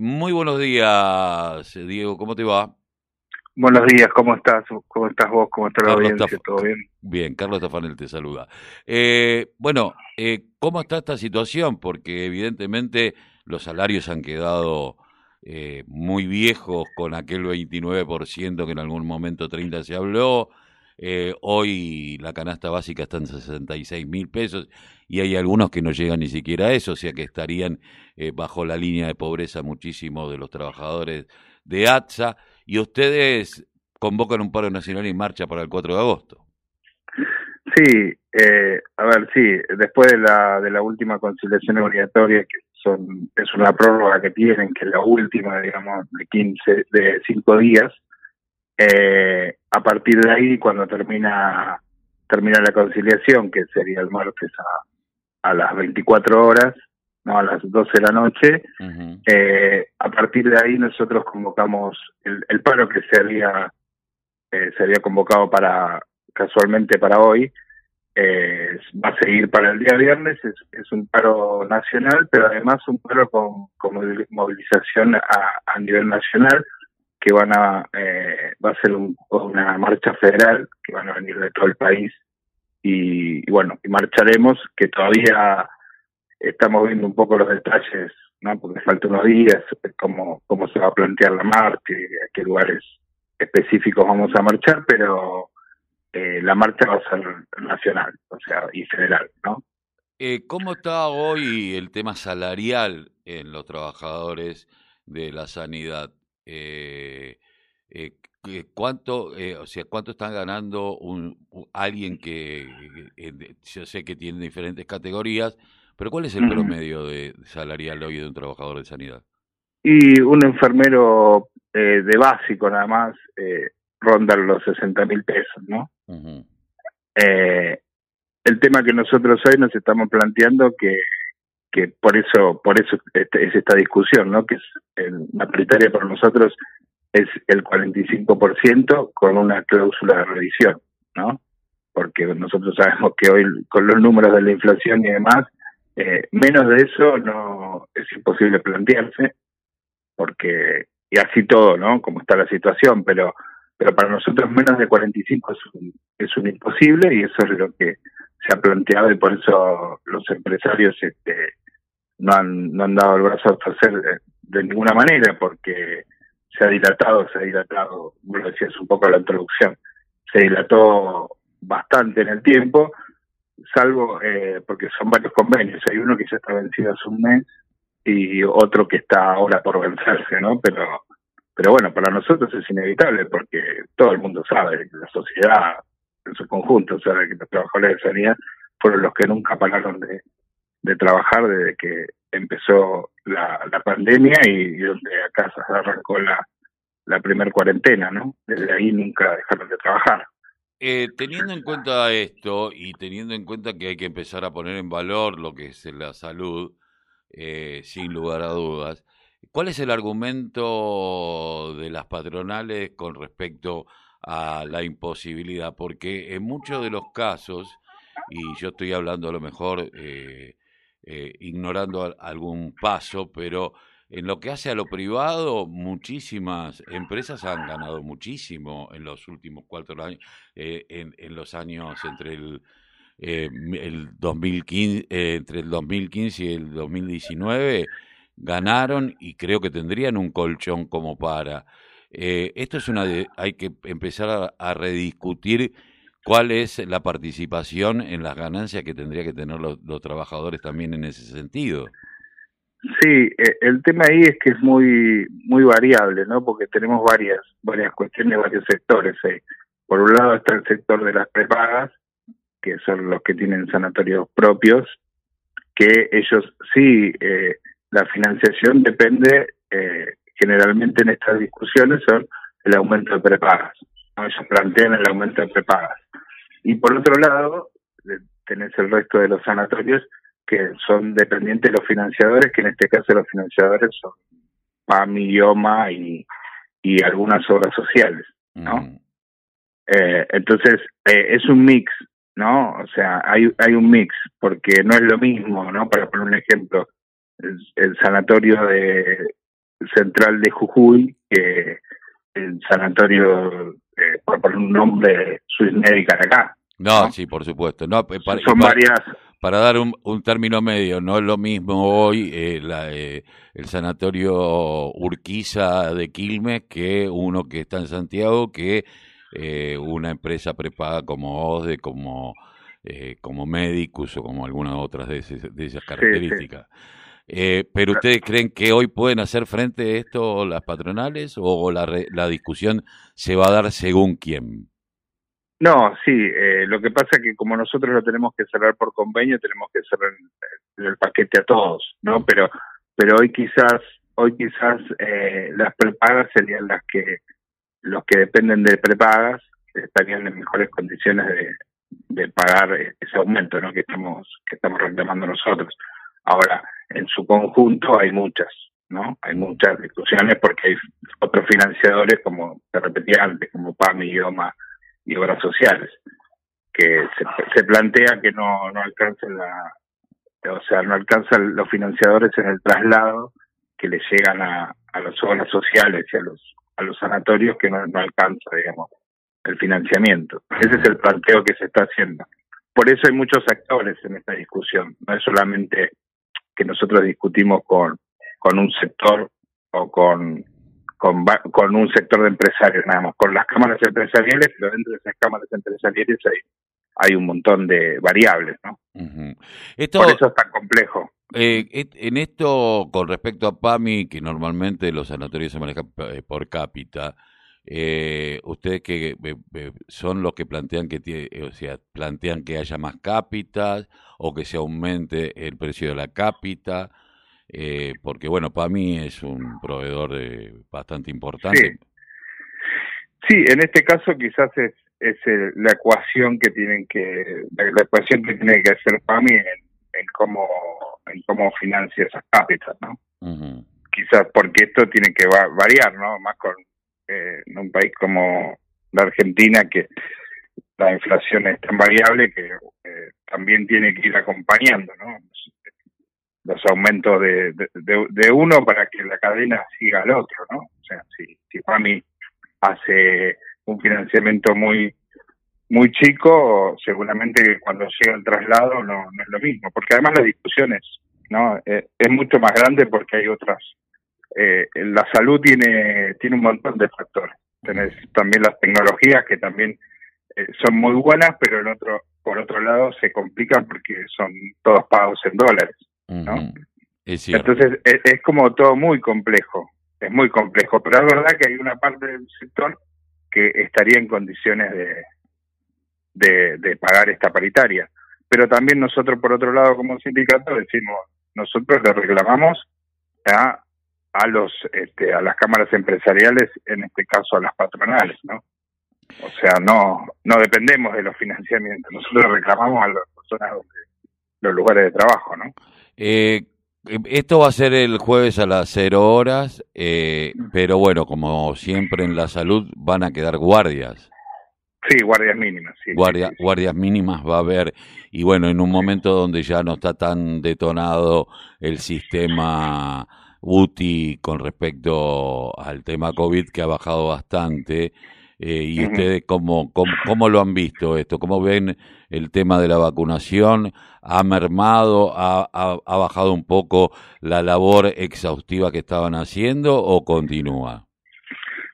Muy buenos días, Diego, ¿cómo te va? Buenos días, ¿cómo estás? ¿Cómo estás vos? ¿Cómo está la audiencia? ¿Todo bien? Bien, Carlos Tafanel te saluda. Eh, bueno, eh, ¿cómo está esta situación? Porque evidentemente los salarios han quedado eh, muy viejos con aquel 29% que en algún momento 30 se habló. Eh, hoy la canasta básica está en 66 mil pesos y hay algunos que no llegan ni siquiera a eso, o sea que estarían eh, bajo la línea de pobreza muchísimos de los trabajadores de ATSA. Y ustedes convocan un paro nacional y marcha para el 4 de agosto. Sí, eh, a ver, sí, después de la, de la última conciliación obligatoria, que son es una prórroga que tienen, que es la última, digamos, de 15, de 5 días, eh, a partir de ahí, cuando termina termina la conciliación, que sería el martes a, a las 24 horas, no a las 12 de la noche, eh, a partir de ahí nosotros convocamos el, el paro que se había, eh, se había convocado para casualmente para hoy, eh, va a seguir para el día viernes, es, es, un paro nacional, pero además un paro con, con movilización a, a nivel nacional, que van a, eh, va a ser un, una marcha federal, que van a venir de todo el país, y, bueno, y marcharemos, que todavía estamos viendo un poco los detalles, ¿no? porque falta unos días, cómo, cómo se va a plantear la marcha, a qué lugares específicos vamos a marchar, pero eh, la marcha va a ser nacional, o sea, y federal, ¿no? Eh, ¿Cómo está hoy el tema salarial en los trabajadores de la sanidad? Eh, eh, ¿Cuánto, eh, o sea, cuánto están ganando un, alguien que, yo sé que tiene diferentes categorías, pero cuál es el promedio de salarial hoy de un trabajador de sanidad? Y un enfermero eh, de básico nada más eh, ronda los 60 mil pesos, ¿no? Uh -huh. el tema que nosotros hoy nos estamos planteando que que por eso por eso es esta discusión, ¿no? Que es la paritaria para nosotros es el 45% con una cláusula de revisión, ¿no? Porque nosotros sabemos que hoy con los números de la inflación y demás, eh, menos de eso no es imposible plantearse, porque y así todo, ¿no? Como está la situación, pero pero para nosotros menos de 45 es un, es un imposible y eso es lo que se ha planteado y por eso los empresarios este, no han, no han dado el brazo a torcer de, de, ninguna manera porque se ha dilatado, se ha dilatado, lo decías un poco en la introducción, se dilató bastante en el tiempo, salvo eh, porque son varios convenios, hay uno que ya está vencido hace un mes y otro que está ahora por vencerse, ¿no? Pero pero bueno, para nosotros es inevitable porque todo el mundo sabe, la sociedad en su conjunto sabe que los trabajadores de sanidad fueron los que nunca pararon de, de trabajar desde que empezó la, la pandemia y, donde acá se arrancó la, la primer cuarentena, ¿no? Desde ahí nunca dejaron de trabajar. Eh, teniendo en cuenta esto y teniendo en cuenta que hay que empezar a poner en valor lo que es la salud, eh, sin lugar a dudas, ¿cuál es el argumento de las patronales con respecto a la imposibilidad? Porque en muchos de los casos, y yo estoy hablando a lo mejor eh, eh, ignorando algún paso, pero en lo que hace a lo privado, muchísimas empresas han ganado muchísimo en los últimos cuatro años, eh, en, en, los años entre el, eh, el 2015, eh, entre el 2015 y el 2019, ganaron y creo que tendrían un colchón como para. Esto es una de, hay que empezar a rediscutir ¿Cuál es la participación en las ganancias que tendría que tener los, los, trabajadores también en ese sentido? Sí, el tema ahí es que es muy muy variable, ¿no? Porque tenemos varias varias cuestiones, varios sectores. ¿eh? Por un lado está el sector de las prepagas, que son los que tienen sanatorios propios, que ellos sí, eh, la financiación depende eh, generalmente en estas discusiones son el aumento de prepagas. ¿no? Ellos plantean el aumento de prepagas. Y por otro lado, tenés el resto de los sanatorios que son dependientes de los financiadores, que en este caso los financiadores son PAM, IOMA y, y algunas obras sociales, ¿no? Mm. Eh, entonces, eh, es un mix, ¿no? O sea, hay, hay un mix, porque no es lo mismo, ¿no? Para poner un ejemplo, el, el sanatorio de, central de Jujuy, que el sanatorio, eh, por poner un nombre, Swiss Medical acá. No, sí, por supuesto. No, para, Son varias. Para dar un, término medio, no es lo mismo hoy eh, la, eh, el sanatorio Urquiza de Quilmes que uno que está en Santiago, que eh, una empresa prepaga como OSDE, como, como Medicus o como algunas otras de, de esas características. Pero ustedes creen que hoy pueden hacer frente a esto las patronales o la, la discusión se va a dar según quién? No, sí, eh, lo que pasa es que como nosotros lo tenemos que cerrar por convenio, tenemos que cerrar el, paquete a todos, ¿no? Pero pero hoy quizás hoy quizás eh, las prepagas serían las que los que dependen de prepagas estarían en mejores condiciones de, de pagar ese aumento, ¿no? Que estamos que estamos reclamando nosotros. Ahora, en su conjunto hay muchas, ¿no? Hay muchas discusiones porque hay otros financiadores, como te repetía antes, como PAM, Idioma, y obras sociales, que se, plantea que no, no alcancen la, o sea, no alcanzan los financiadores en el traslado que le llegan a, a las obras sociales y a los, a los sanatorios que no, no alcanza, digamos, el financiamiento. Ese es el planteo que se está haciendo. Por eso hay muchos actores en esta discusión. No es solamente que nosotros discutimos con, con un sector o con con, con un sector de empresarios nada más, con las cámaras empresariales, pero dentro de esas cámaras empresariales hay, hay un montón de variables, ¿no? Por eso es tan complejo. Eh, en esto, con respecto a PAMI, que normalmente los sanatorios se manejan eh, por cápita, eh, ustedes que son los que plantean que o sea, plantean que haya más cápitas o que se aumente el precio de la cápita eh, porque bueno, para mí es un proveedor bastante importante. Sí. en este caso quizás es, es la ecuación que tienen que la, ecuación que tiene que hacer PAMI en, en cómo en cómo financia esas cápitas, ¿no? Quizás porque esto tiene que variar, ¿no? Más con eh, en un país como la Argentina que la inflación es tan variable que eh, también tiene que ir acompañando, ¿no? los aumentos de, de, uno para que la cadena siga al otro, ¿no? O sea, si, si PAMI hace un financiamiento muy muy chico, seguramente cuando llega el traslado no, no es lo mismo, porque además las discusiones, ¿no? Eh, es mucho más grande porque hay otras. Eh, la salud tiene, tiene un montón de factores. Tenés también las tecnologías que también eh, son muy buenas, pero en otro, por otro lado se complican porque son todos pagos en dólares. ¿no? Entonces es, como todo muy complejo, es muy complejo, pero es verdad que hay una parte del sector que estaría en condiciones de, de, pagar esta paritaria. Pero también nosotros, por otro lado, como sindicato, decimos, nosotros le reclamamos a, a los este, a las cámaras empresariales, en este caso a las patronales, ¿no? O sea, no no dependemos de los financiamientos, nosotros reclamamos a las personas, los lugares de trabajo, ¿no? Eh, esto va a ser el jueves a las cero horas, eh, pero bueno, como siempre en la salud van a quedar guardias. Sí, guardias mínimas. Sí, Guardias mínimas va a haber, y bueno, en un momento donde ya no está tan detonado el sistema UTI con respecto al tema COVID, que ha bajado bastante, eh, ¿Y ustedes cómo, cómo, lo han visto esto? ¿Cómo ven el tema de la vacunación? ¿Ha mermado, ha, ha, bajado un poco la labor exhaustiva que estaban haciendo o continúa?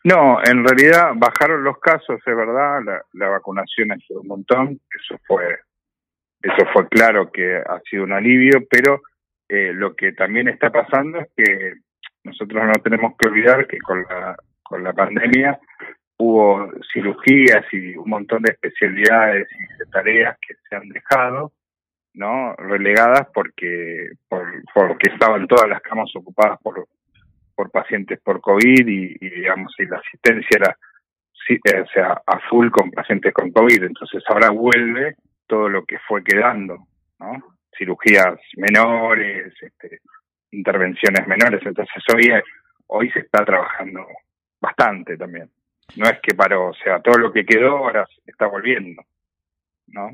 No, en realidad bajaron los casos, es verdad, la, la vacunación ha sido un montón, eso fue, eso fue claro que ha sido un alivio, pero eh, lo que también está pasando es que nosotros no tenemos que olvidar que con la, con la pandemia hubo cirugías y un montón de especialidades y de tareas que se han dejado, ¿no? Relegadas porque, por, porque estaban todas las camas ocupadas por, por pacientes por COVID y, digamos, y la asistencia era, eh, o sea, a con pacientes con COVID. Entonces ahora vuelve todo lo que fue quedando, ¿no? Cirugías menores, este, intervenciones menores. Entonces hoy, hoy se está trabajando bastante también no es que paró, o sea, todo lo que quedó ahora está volviendo, ¿no?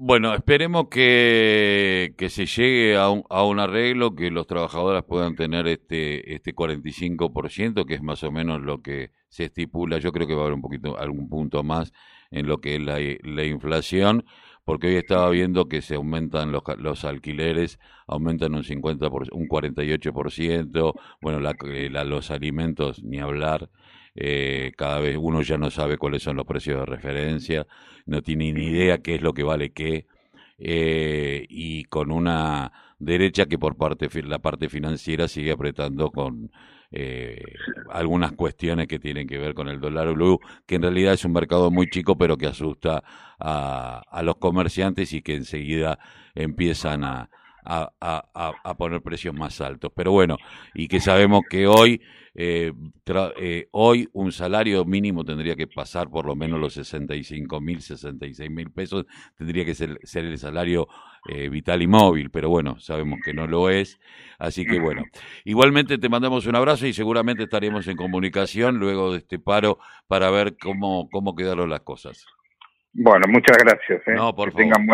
Bueno, esperemos que, que se llegue a un, a un arreglo, que los trabajadores puedan tener este, este 45%, que es más o menos lo que se estipula. Yo creo que va a haber un poquito, algún punto más en lo que es la, la inflación, porque hoy estaba viendo que se aumentan los, los alquileres, aumentan un 50%, por, un 48%, bueno, la, eh, la, los alimentos, ni hablar. Eh, cada vez uno ya no sabe cuáles son los precios de referencia, no tiene ni idea qué es lo que vale qué, eh, y con una derecha que por parte la parte financiera sigue apretando con eh, algunas cuestiones que tienen que ver con el dólar blue, que en realidad es un mercado muy chico, pero que asusta a, a los comerciantes y que enseguida empiezan a, a, a, a, poner precios más altos. Pero bueno, y que sabemos que hoy, eh, eh, hoy un salario mínimo tendría que pasar por lo menos los 65 mil, 66 mil pesos, tendría que ser, ser el salario eh, vital y móvil, pero bueno, sabemos que no lo es. Así que bueno, igualmente te mandamos un abrazo y seguramente estaremos en comunicación luego de este paro para ver cómo, cómo quedaron las cosas. Bueno, muchas gracias. ¿eh? No, por que tengan